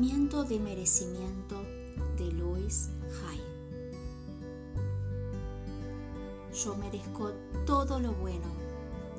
De merecimiento de Louis Hay. Yo merezco todo lo bueno,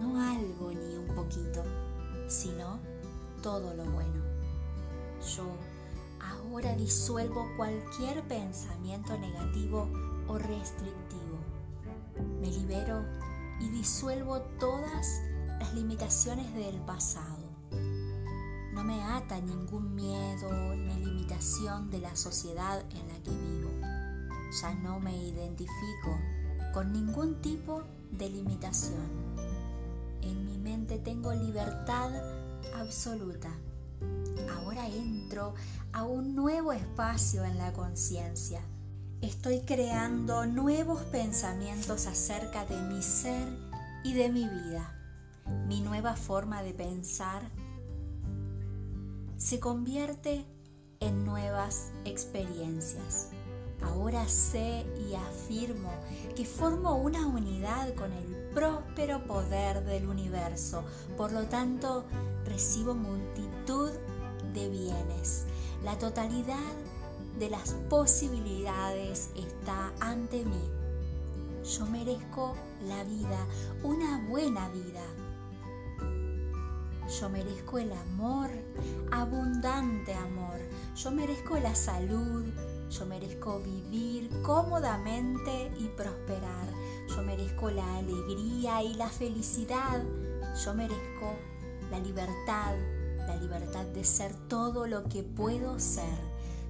no algo ni un poquito, sino todo lo bueno. Yo ahora disuelvo cualquier pensamiento negativo o restrictivo. Me libero y disuelvo todas las limitaciones del pasado. No me ata ningún miedo ni limitación de la sociedad en la que vivo. Ya no me identifico con ningún tipo de limitación. En mi mente tengo libertad absoluta. Ahora entro a un nuevo espacio en la conciencia. Estoy creando nuevos pensamientos acerca de mi ser y de mi vida. Mi nueva forma de pensar se convierte en nuevas experiencias. Ahora sé y afirmo que formo una unidad con el próspero poder del universo. Por lo tanto, recibo multitud de bienes. La totalidad de las posibilidades está ante mí. Yo merezco la vida, una buena vida yo merezco el amor, abundante amor. Yo merezco la salud. Yo merezco vivir cómodamente y prosperar. Yo merezco la alegría y la felicidad. Yo merezco la libertad, la libertad de ser todo lo que puedo ser.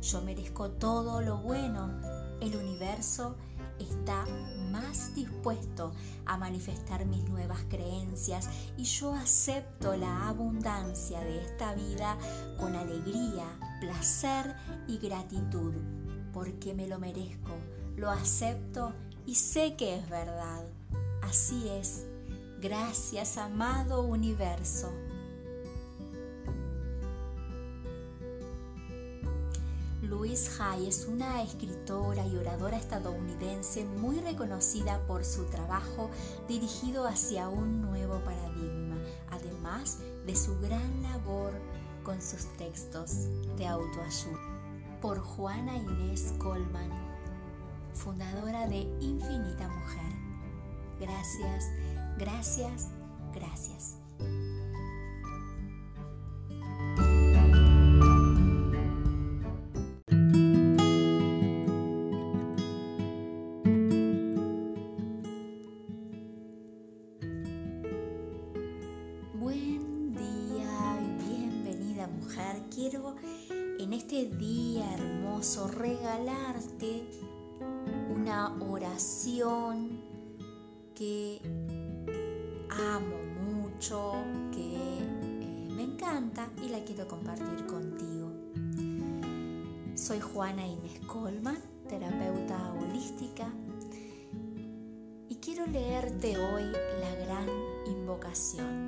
Yo merezco todo lo bueno. El universo está más dispuesto a manifestar mis nuevas creencias y yo acepto la abundancia de esta vida con alegría, placer y gratitud, porque me lo merezco, lo acepto y sé que es verdad. Así es. Gracias, amado universo. Louise Hay es una escritora y oradora estadounidense muy reconocida por su trabajo dirigido hacia un nuevo paradigma, además de su gran labor con sus textos de autoayuda. Por Juana Inés Colman, fundadora de Infinita Mujer. Gracias, gracias, gracias. En este día hermoso regalarte una oración que amo mucho, que eh, me encanta y la quiero compartir contigo. Soy Juana Inés Colman, terapeuta holística, y quiero leerte hoy la gran invocación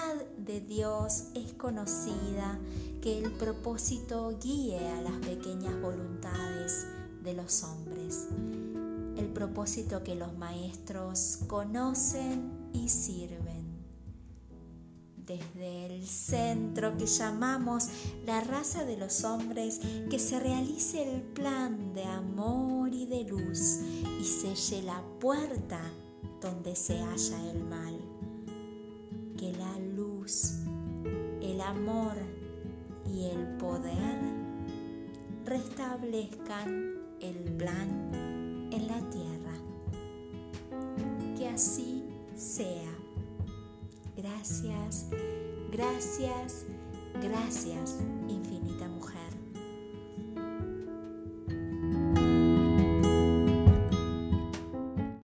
de Dios es conocida, que el propósito guíe a las pequeñas voluntades de los hombres, el propósito que los maestros conocen y sirven desde el centro que llamamos la raza de los hombres, que se realice el plan de amor y de luz y selle la puerta donde se halla el mal. El amor y el poder restablezcan el plan en la tierra. Que así sea. Gracias, gracias, gracias